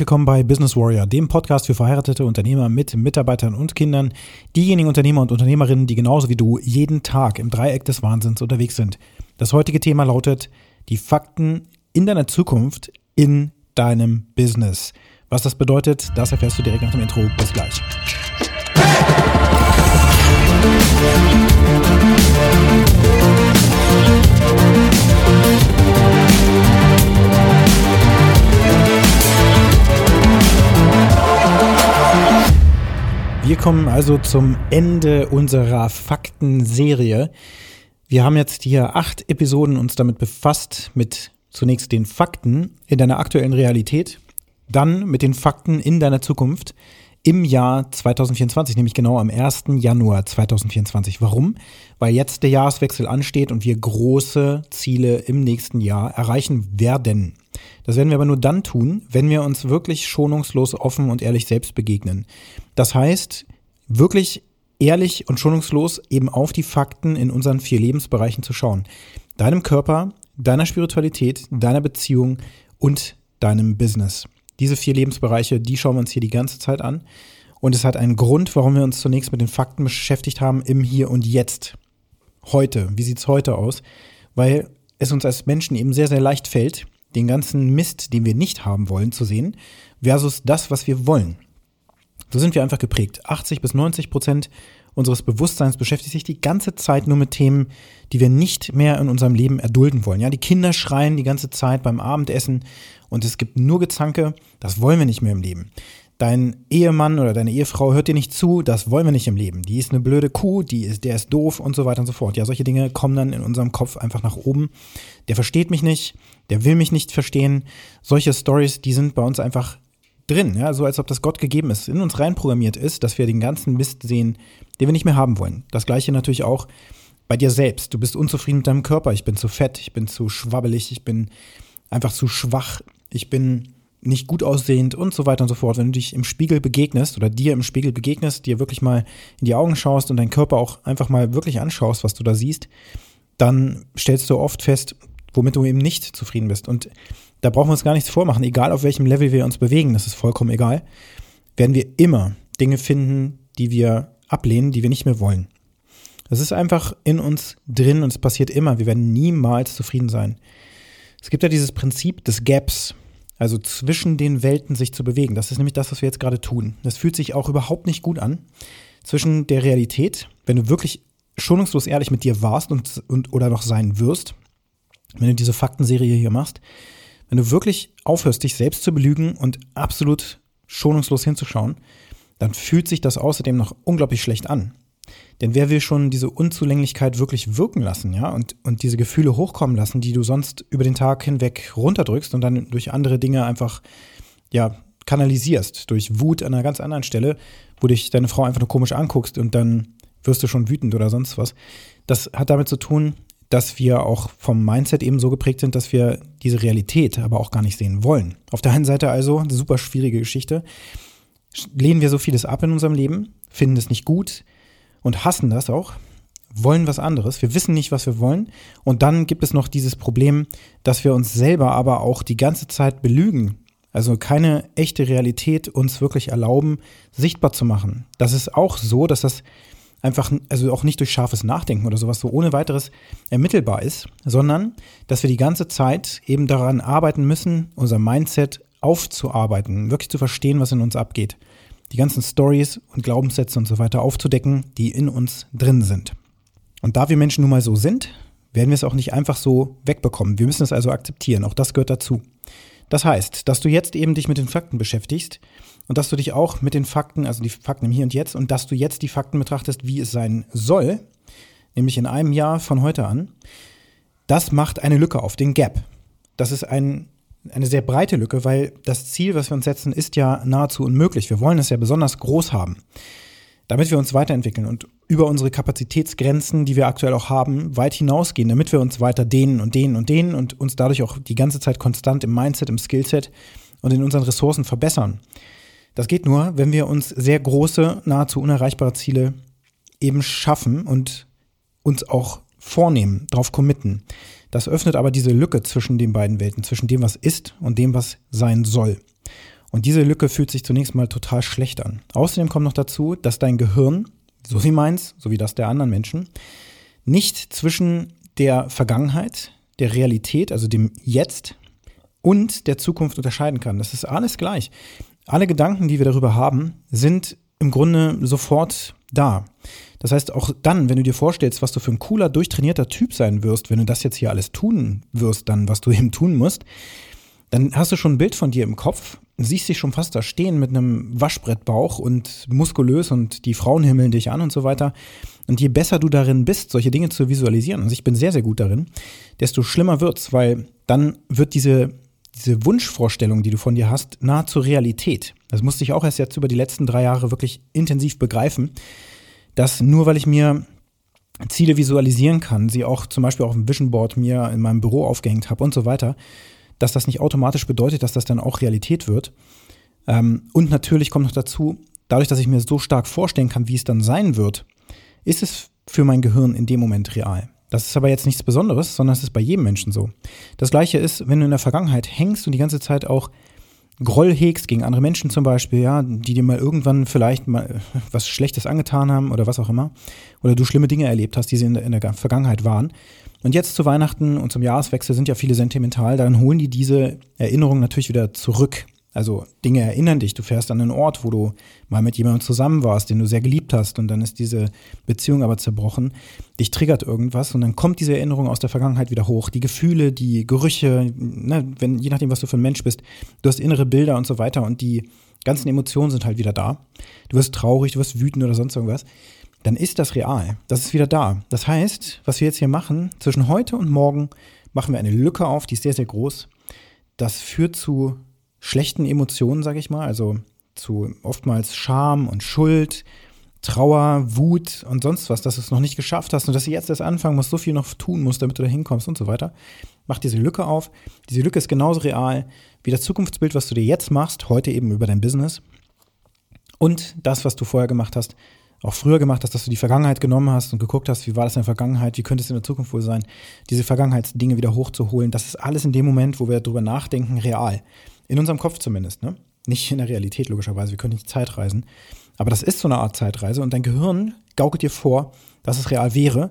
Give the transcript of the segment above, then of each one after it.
Willkommen bei Business Warrior, dem Podcast für verheiratete Unternehmer mit Mitarbeitern und Kindern, diejenigen Unternehmer und Unternehmerinnen, die genauso wie du jeden Tag im Dreieck des Wahnsinns unterwegs sind. Das heutige Thema lautet die Fakten in deiner Zukunft in deinem Business. Was das bedeutet, das erfährst du direkt nach dem Intro. Bis gleich. Wir kommen also zum Ende unserer Faktenserie. Wir haben jetzt hier acht Episoden uns damit befasst, mit zunächst den Fakten in deiner aktuellen Realität, dann mit den Fakten in deiner Zukunft im Jahr 2024, nämlich genau am 1. Januar 2024. Warum? Weil jetzt der Jahreswechsel ansteht und wir große Ziele im nächsten Jahr erreichen werden. Das werden wir aber nur dann tun, wenn wir uns wirklich schonungslos offen und ehrlich selbst begegnen. Das heißt, wirklich ehrlich und schonungslos eben auf die Fakten in unseren vier Lebensbereichen zu schauen. Deinem Körper, deiner Spiritualität, deiner Beziehung und deinem Business. Diese vier Lebensbereiche, die schauen wir uns hier die ganze Zeit an. Und es hat einen Grund, warum wir uns zunächst mit den Fakten beschäftigt haben im Hier und Jetzt. Heute. Wie sieht's heute aus? Weil es uns als Menschen eben sehr, sehr leicht fällt, den ganzen Mist, den wir nicht haben wollen, zu sehen, versus das, was wir wollen. So sind wir einfach geprägt. 80 bis 90 Prozent unseres Bewusstseins beschäftigt sich die ganze Zeit nur mit Themen, die wir nicht mehr in unserem Leben erdulden wollen. Ja, die Kinder schreien die ganze Zeit beim Abendessen und es gibt nur Gezanke. Das wollen wir nicht mehr im Leben. Dein Ehemann oder deine Ehefrau hört dir nicht zu, das wollen wir nicht im Leben. Die ist eine blöde Kuh, die ist, der ist doof und so weiter und so fort. Ja, solche Dinge kommen dann in unserem Kopf einfach nach oben. Der versteht mich nicht, der will mich nicht verstehen. Solche Stories, die sind bei uns einfach drin, ja, so als ob das Gott gegeben ist, in uns reinprogrammiert ist, dass wir den ganzen Mist sehen, den wir nicht mehr haben wollen. Das gleiche natürlich auch bei dir selbst. Du bist unzufrieden mit deinem Körper. Ich bin zu fett, ich bin zu schwabbelig, ich bin einfach zu schwach, ich bin nicht gut aussehend und so weiter und so fort. Wenn du dich im Spiegel begegnest oder dir im Spiegel begegnest, dir wirklich mal in die Augen schaust und deinen Körper auch einfach mal wirklich anschaust, was du da siehst, dann stellst du oft fest, womit du eben nicht zufrieden bist. Und da brauchen wir uns gar nichts vormachen, egal auf welchem Level wir uns bewegen, das ist vollkommen egal, werden wir immer Dinge finden, die wir ablehnen, die wir nicht mehr wollen. Das ist einfach in uns drin und es passiert immer. Wir werden niemals zufrieden sein. Es gibt ja dieses Prinzip des Gaps, also zwischen den Welten sich zu bewegen. Das ist nämlich das, was wir jetzt gerade tun. Das fühlt sich auch überhaupt nicht gut an. Zwischen der Realität, wenn du wirklich schonungslos ehrlich mit dir warst und, und oder noch sein wirst, wenn du diese Faktenserie hier machst, wenn du wirklich aufhörst, dich selbst zu belügen und absolut schonungslos hinzuschauen, dann fühlt sich das außerdem noch unglaublich schlecht an. Denn wer will schon diese Unzulänglichkeit wirklich wirken lassen, ja, und, und diese Gefühle hochkommen lassen, die du sonst über den Tag hinweg runterdrückst und dann durch andere Dinge einfach, ja, kanalisierst, durch Wut an einer ganz anderen Stelle, wo dich deine Frau einfach nur komisch anguckst und dann wirst du schon wütend oder sonst was. Das hat damit zu tun, dass wir auch vom Mindset eben so geprägt sind, dass wir diese Realität aber auch gar nicht sehen wollen. Auf der einen Seite also eine super schwierige Geschichte. Lehnen wir so vieles ab in unserem Leben, finden es nicht gut und hassen das auch, wollen was anderes. Wir wissen nicht, was wir wollen. Und dann gibt es noch dieses Problem, dass wir uns selber aber auch die ganze Zeit belügen. Also keine echte Realität uns wirklich erlauben, sichtbar zu machen. Das ist auch so, dass das einfach, also auch nicht durch scharfes Nachdenken oder sowas so ohne weiteres ermittelbar ist, sondern dass wir die ganze Zeit eben daran arbeiten müssen, unser Mindset aufzuarbeiten, wirklich zu verstehen, was in uns abgeht. Die ganzen Stories und Glaubenssätze und so weiter aufzudecken, die in uns drin sind. Und da wir Menschen nun mal so sind, werden wir es auch nicht einfach so wegbekommen. Wir müssen es also akzeptieren. Auch das gehört dazu. Das heißt, dass du jetzt eben dich mit den Fakten beschäftigst und dass du dich auch mit den Fakten, also die Fakten im Hier und Jetzt, und dass du jetzt die Fakten betrachtest, wie es sein soll, nämlich in einem Jahr von heute an, das macht eine Lücke auf, den Gap. Das ist ein, eine sehr breite Lücke, weil das Ziel, was wir uns setzen, ist ja nahezu unmöglich. Wir wollen es ja besonders groß haben, damit wir uns weiterentwickeln und über unsere Kapazitätsgrenzen, die wir aktuell auch haben, weit hinausgehen, damit wir uns weiter dehnen und dehnen und dehnen und uns dadurch auch die ganze Zeit konstant im Mindset, im Skillset und in unseren Ressourcen verbessern. Das geht nur, wenn wir uns sehr große, nahezu unerreichbare Ziele eben schaffen und uns auch vornehmen, darauf committen. Das öffnet aber diese Lücke zwischen den beiden Welten, zwischen dem, was ist und dem, was sein soll. Und diese Lücke fühlt sich zunächst mal total schlecht an. Außerdem kommt noch dazu, dass dein Gehirn, so wie meins, so wie das der anderen Menschen, nicht zwischen der Vergangenheit, der Realität, also dem Jetzt und der Zukunft unterscheiden kann. Das ist alles gleich. Alle Gedanken, die wir darüber haben, sind im Grunde sofort da. Das heißt, auch dann, wenn du dir vorstellst, was du für ein cooler, durchtrainierter Typ sein wirst, wenn du das jetzt hier alles tun wirst, dann, was du eben tun musst, dann hast du schon ein Bild von dir im Kopf, siehst dich schon fast da stehen mit einem Waschbrettbauch und muskulös und die Frauen himmeln dich an und so weiter. Und je besser du darin bist, solche Dinge zu visualisieren, also ich bin sehr, sehr gut darin, desto schlimmer wird's, weil dann wird diese, diese Wunschvorstellung, die du von dir hast, nahezu Realität. Das musste ich auch erst jetzt über die letzten drei Jahre wirklich intensiv begreifen, dass nur weil ich mir Ziele visualisieren kann, sie auch zum Beispiel auf dem Vision Board mir in meinem Büro aufgehängt habe und so weiter, dass das nicht automatisch bedeutet, dass das dann auch Realität wird. Ähm, und natürlich kommt noch dazu, dadurch, dass ich mir so stark vorstellen kann, wie es dann sein wird, ist es für mein Gehirn in dem Moment real. Das ist aber jetzt nichts Besonderes, sondern es ist bei jedem Menschen so. Das gleiche ist, wenn du in der Vergangenheit hängst und die ganze Zeit auch Groll hegst gegen andere Menschen zum Beispiel, ja, die dir mal irgendwann vielleicht mal was Schlechtes angetan haben oder was auch immer, oder du schlimme Dinge erlebt hast, die sie in der, in der Vergangenheit waren. Und jetzt zu Weihnachten und zum Jahreswechsel sind ja viele sentimental, dann holen die diese Erinnerungen natürlich wieder zurück. Also Dinge erinnern dich, du fährst an einen Ort, wo du mal mit jemandem zusammen warst, den du sehr geliebt hast und dann ist diese Beziehung aber zerbrochen. Dich triggert irgendwas und dann kommt diese Erinnerung aus der Vergangenheit wieder hoch. Die Gefühle, die Gerüche, ne, wenn, je nachdem, was du für ein Mensch bist, du hast innere Bilder und so weiter und die ganzen Emotionen sind halt wieder da. Du wirst traurig, du wirst wütend oder sonst irgendwas. Dann ist das real. Das ist wieder da. Das heißt, was wir jetzt hier machen, zwischen heute und morgen machen wir eine Lücke auf, die ist sehr, sehr groß. Das führt zu schlechten Emotionen, sage ich mal, also zu oftmals Scham und Schuld, Trauer, Wut und sonst was, dass du es noch nicht geschafft hast und dass du jetzt erst anfangen musst, so viel noch tun musst, damit du da hinkommst und so weiter. Mach diese Lücke auf. Diese Lücke ist genauso real wie das Zukunftsbild, was du dir jetzt machst, heute eben über dein Business. Und das, was du vorher gemacht hast, auch früher gemacht hast, dass du die Vergangenheit genommen hast und geguckt hast, wie war das in der Vergangenheit, wie könnte es in der Zukunft wohl sein, diese Vergangenheitsdinge wieder hochzuholen. Das ist alles in dem Moment, wo wir darüber nachdenken, real. In unserem Kopf zumindest, ne? Nicht in der Realität, logischerweise. Wir können nicht Zeitreisen. Aber das ist so eine Art Zeitreise und dein Gehirn gaukelt dir vor, dass es real wäre.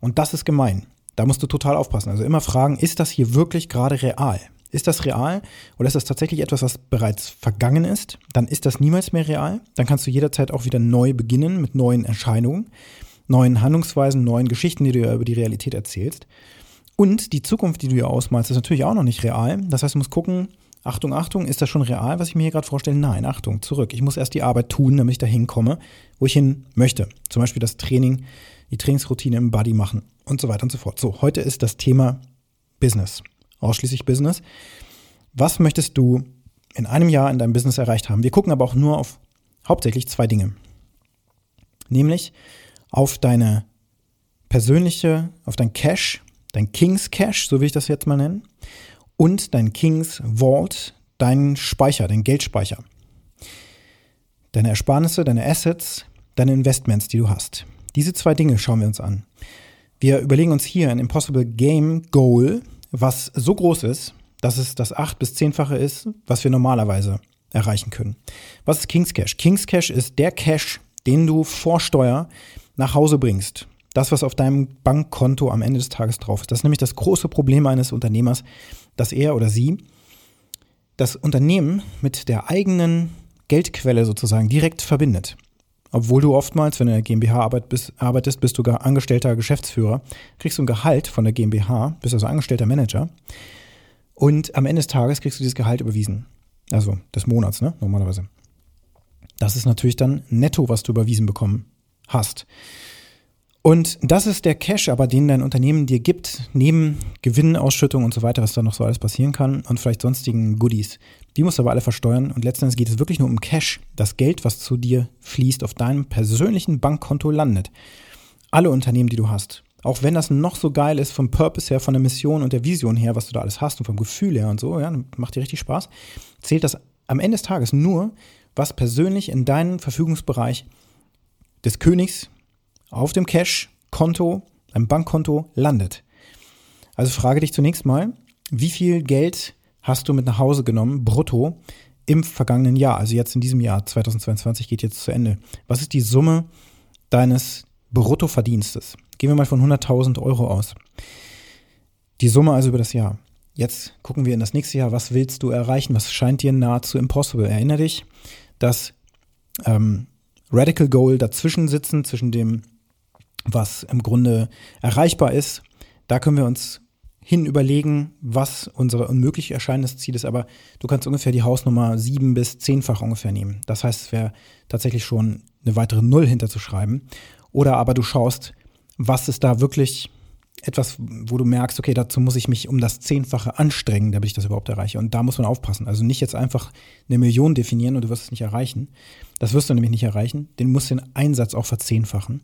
Und das ist gemein. Da musst du total aufpassen. Also immer fragen, ist das hier wirklich gerade real? Ist das real oder ist das tatsächlich etwas, was bereits vergangen ist? Dann ist das niemals mehr real. Dann kannst du jederzeit auch wieder neu beginnen mit neuen Erscheinungen, neuen Handlungsweisen, neuen Geschichten, die du ja über die Realität erzählst. Und die Zukunft, die du ja ausmalst, ist natürlich auch noch nicht real. Das heißt, du musst gucken, Achtung, Achtung, ist das schon real, was ich mir hier gerade vorstelle? Nein, Achtung, zurück. Ich muss erst die Arbeit tun, damit ich dahin komme, wo ich hin möchte. Zum Beispiel das Training, die Trainingsroutine im Body machen und so weiter und so fort. So, heute ist das Thema Business. Ausschließlich Business. Was möchtest du in einem Jahr in deinem Business erreicht haben? Wir gucken aber auch nur auf hauptsächlich zwei Dinge. Nämlich auf deine persönliche, auf dein Cash, dein Kings Cash, so will ich das jetzt mal nennen, und dein Kings Vault, dein Speicher, dein Geldspeicher. Deine Ersparnisse, deine Assets, deine Investments, die du hast. Diese zwei Dinge schauen wir uns an. Wir überlegen uns hier ein Impossible Game Goal, was so groß ist, dass es das acht- bis zehnfache ist, was wir normalerweise erreichen können. Was ist Kings Cash? Kings Cash ist der Cash, den du vor Steuer nach Hause bringst. Das, was auf deinem Bankkonto am Ende des Tages drauf ist. Das ist nämlich das große Problem eines Unternehmers, dass er oder sie das Unternehmen mit der eigenen Geldquelle sozusagen direkt verbindet. Obwohl du oftmals, wenn du in der GmbH arbeitest, bist du angestellter Geschäftsführer, kriegst du ein Gehalt von der GmbH, bist also angestellter Manager. Und am Ende des Tages kriegst du dieses Gehalt überwiesen. Also des Monats, ne? Normalerweise. Das ist natürlich dann netto, was du überwiesen bekommen hast. Und das ist der Cash, aber den dein Unternehmen dir gibt, neben Gewinnausschüttung und so weiter, was da noch so alles passieren kann und vielleicht sonstigen Goodies. Die musst du aber alle versteuern und letztendlich geht es wirklich nur um Cash, das Geld, was zu dir fließt, auf deinem persönlichen Bankkonto landet. Alle Unternehmen, die du hast. Auch wenn das noch so geil ist vom Purpose her, von der Mission und der Vision her, was du da alles hast und vom Gefühl her und so, ja, macht dir richtig Spaß, zählt das am Ende des Tages nur, was persönlich in deinem Verfügungsbereich des Königs auf dem Cash-Konto, einem Bankkonto landet. Also frage dich zunächst mal, wie viel Geld hast du mit nach Hause genommen, brutto, im vergangenen Jahr, also jetzt in diesem Jahr 2022 geht jetzt zu Ende. Was ist die Summe deines Bruttoverdienstes? Gehen wir mal von 100.000 Euro aus. Die Summe also über das Jahr. Jetzt gucken wir in das nächste Jahr. Was willst du erreichen? Was scheint dir nahezu impossible? Erinnere dich, dass ähm, Radical Goal dazwischen sitzen, zwischen dem, was im Grunde erreichbar ist. Da können wir uns hin überlegen, was unser unmöglich erscheinendes Ziel ist, aber du kannst ungefähr die Hausnummer sieben bis zehnfach ungefähr nehmen. Das heißt, es wäre tatsächlich schon eine weitere Null hinterzuschreiben. Oder aber du schaust, was ist da wirklich etwas, wo du merkst, okay, dazu muss ich mich um das Zehnfache anstrengen, damit ich das überhaupt erreiche. Und da muss man aufpassen. Also nicht jetzt einfach eine Million definieren und du wirst es nicht erreichen. Das wirst du nämlich nicht erreichen. Den musst du den Einsatz auch verzehnfachen.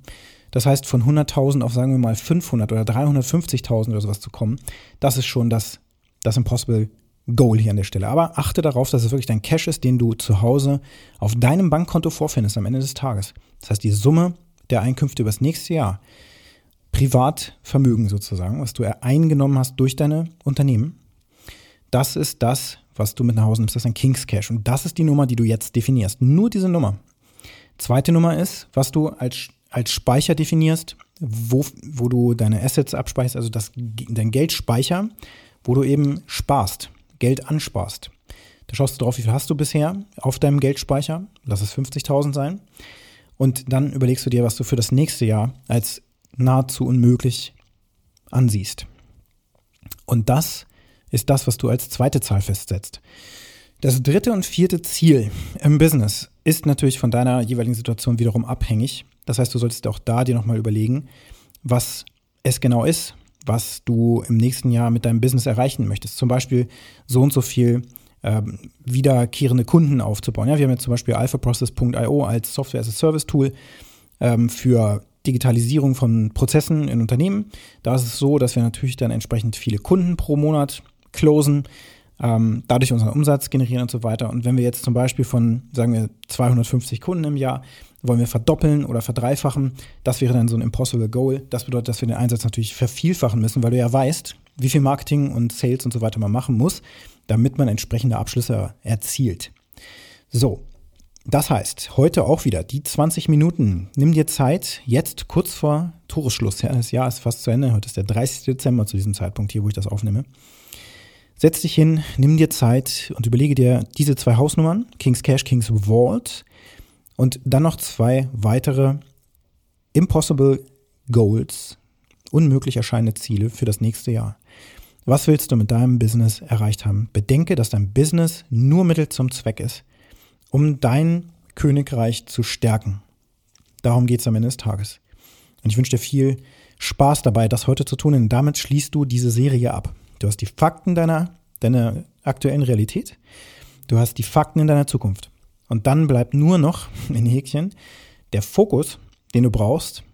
Das heißt, von 100.000 auf, sagen wir mal, 500 oder 350.000 oder sowas zu kommen, das ist schon das, das Impossible Goal hier an der Stelle. Aber achte darauf, dass es wirklich dein Cash ist, den du zu Hause auf deinem Bankkonto vorfindest am Ende des Tages. Das heißt, die Summe der Einkünfte übers nächste Jahr, Privatvermögen sozusagen, was du eingenommen hast durch deine Unternehmen, das ist das, was du mit nach Hause nimmst. Das ist ein King's Cash. Und das ist die Nummer, die du jetzt definierst. Nur diese Nummer. Zweite Nummer ist, was du als als Speicher definierst, wo, wo du deine Assets abspeicherst, also das, dein Geldspeicher, wo du eben sparst, Geld ansparst. Da schaust du drauf, wie viel hast du bisher auf deinem Geldspeicher, lass es 50.000 sein. Und dann überlegst du dir, was du für das nächste Jahr als nahezu unmöglich ansiehst. Und das ist das, was du als zweite Zahl festsetzt. Das dritte und vierte Ziel im Business ist natürlich von deiner jeweiligen Situation wiederum abhängig. Das heißt, du solltest auch da dir nochmal überlegen, was es genau ist, was du im nächsten Jahr mit deinem Business erreichen möchtest. Zum Beispiel so und so viel ähm, wiederkehrende Kunden aufzubauen. Ja, wir haben jetzt zum Beispiel alphaprocess.io als Software-as-a-Service-Tool ähm, für Digitalisierung von Prozessen in Unternehmen. Da ist es so, dass wir natürlich dann entsprechend viele Kunden pro Monat closen, ähm, dadurch unseren Umsatz generieren und so weiter. Und wenn wir jetzt zum Beispiel von, sagen wir, 250 Kunden im Jahr wollen wir verdoppeln oder verdreifachen. Das wäre dann so ein Impossible Goal. Das bedeutet, dass wir den Einsatz natürlich vervielfachen müssen, weil du ja weißt, wie viel Marketing und Sales und so weiter man machen muss, damit man entsprechende Abschlüsse erzielt. So, das heißt, heute auch wieder die 20 Minuten. Nimm dir Zeit, jetzt kurz vor Toresschluss. Ja, das Jahr ist fast zu Ende. Heute ist der 30. Dezember zu diesem Zeitpunkt hier, wo ich das aufnehme. Setz dich hin, nimm dir Zeit und überlege dir diese zwei Hausnummern, King's Cash, King's Vault, und dann noch zwei weitere Impossible Goals, unmöglich erscheinende Ziele für das nächste Jahr. Was willst du mit deinem Business erreicht haben? Bedenke, dass dein Business nur Mittel zum Zweck ist, um dein Königreich zu stärken. Darum geht es am Ende des Tages. Und ich wünsche dir viel Spaß dabei, das heute zu tun, denn damit schließt du diese Serie ab. Du hast die Fakten deiner, deiner aktuellen Realität, du hast die Fakten in deiner Zukunft. Und dann bleibt nur noch in Häkchen der Fokus, den du brauchst,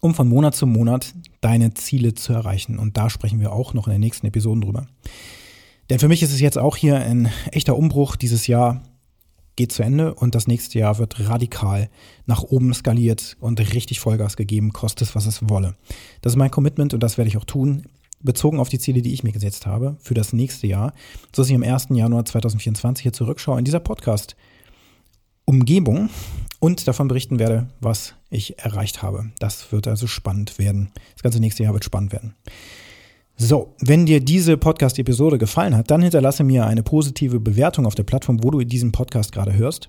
um von Monat zu Monat deine Ziele zu erreichen. Und da sprechen wir auch noch in den nächsten Episoden drüber. Denn für mich ist es jetzt auch hier ein echter Umbruch. Dieses Jahr geht zu Ende und das nächste Jahr wird radikal nach oben skaliert und richtig Vollgas gegeben, kostet es, was es wolle. Das ist mein Commitment und das werde ich auch tun, bezogen auf die Ziele, die ich mir gesetzt habe für das nächste Jahr, sodass ich am 1. Januar 2024 hier zurückschaue in dieser Podcast Umgebung und davon berichten werde, was ich erreicht habe. Das wird also spannend werden. Das ganze nächste Jahr wird spannend werden. So, wenn dir diese Podcast-Episode gefallen hat, dann hinterlasse mir eine positive Bewertung auf der Plattform, wo du diesen Podcast gerade hörst.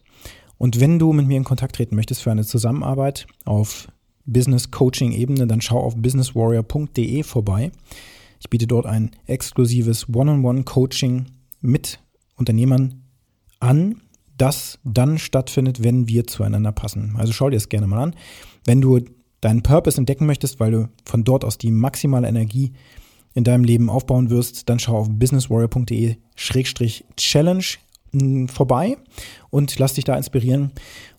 Und wenn du mit mir in Kontakt treten möchtest für eine Zusammenarbeit auf Business-Coaching-Ebene, dann schau auf businesswarrior.de vorbei. Ich biete dort ein exklusives One-on-One-Coaching mit Unternehmern an, das dann stattfindet, wenn wir zueinander passen. Also schau dir das gerne mal an. Wenn du deinen Purpose entdecken möchtest, weil du von dort aus die maximale Energie in deinem Leben aufbauen wirst, dann schau auf businesswarrior.de-challenge hm, vorbei und lass dich da inspirieren.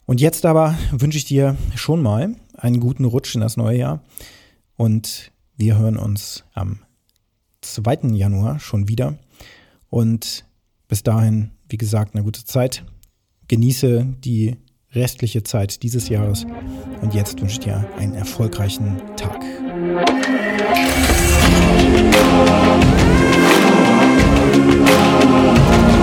Und jetzt aber wünsche ich dir schon mal einen guten Rutsch in das neue Jahr und wir hören uns am 2. Januar schon wieder. Und bis dahin, wie gesagt, eine gute Zeit. Genieße die restliche Zeit dieses Jahres und jetzt wünsche ich dir einen erfolgreichen Tag. Musik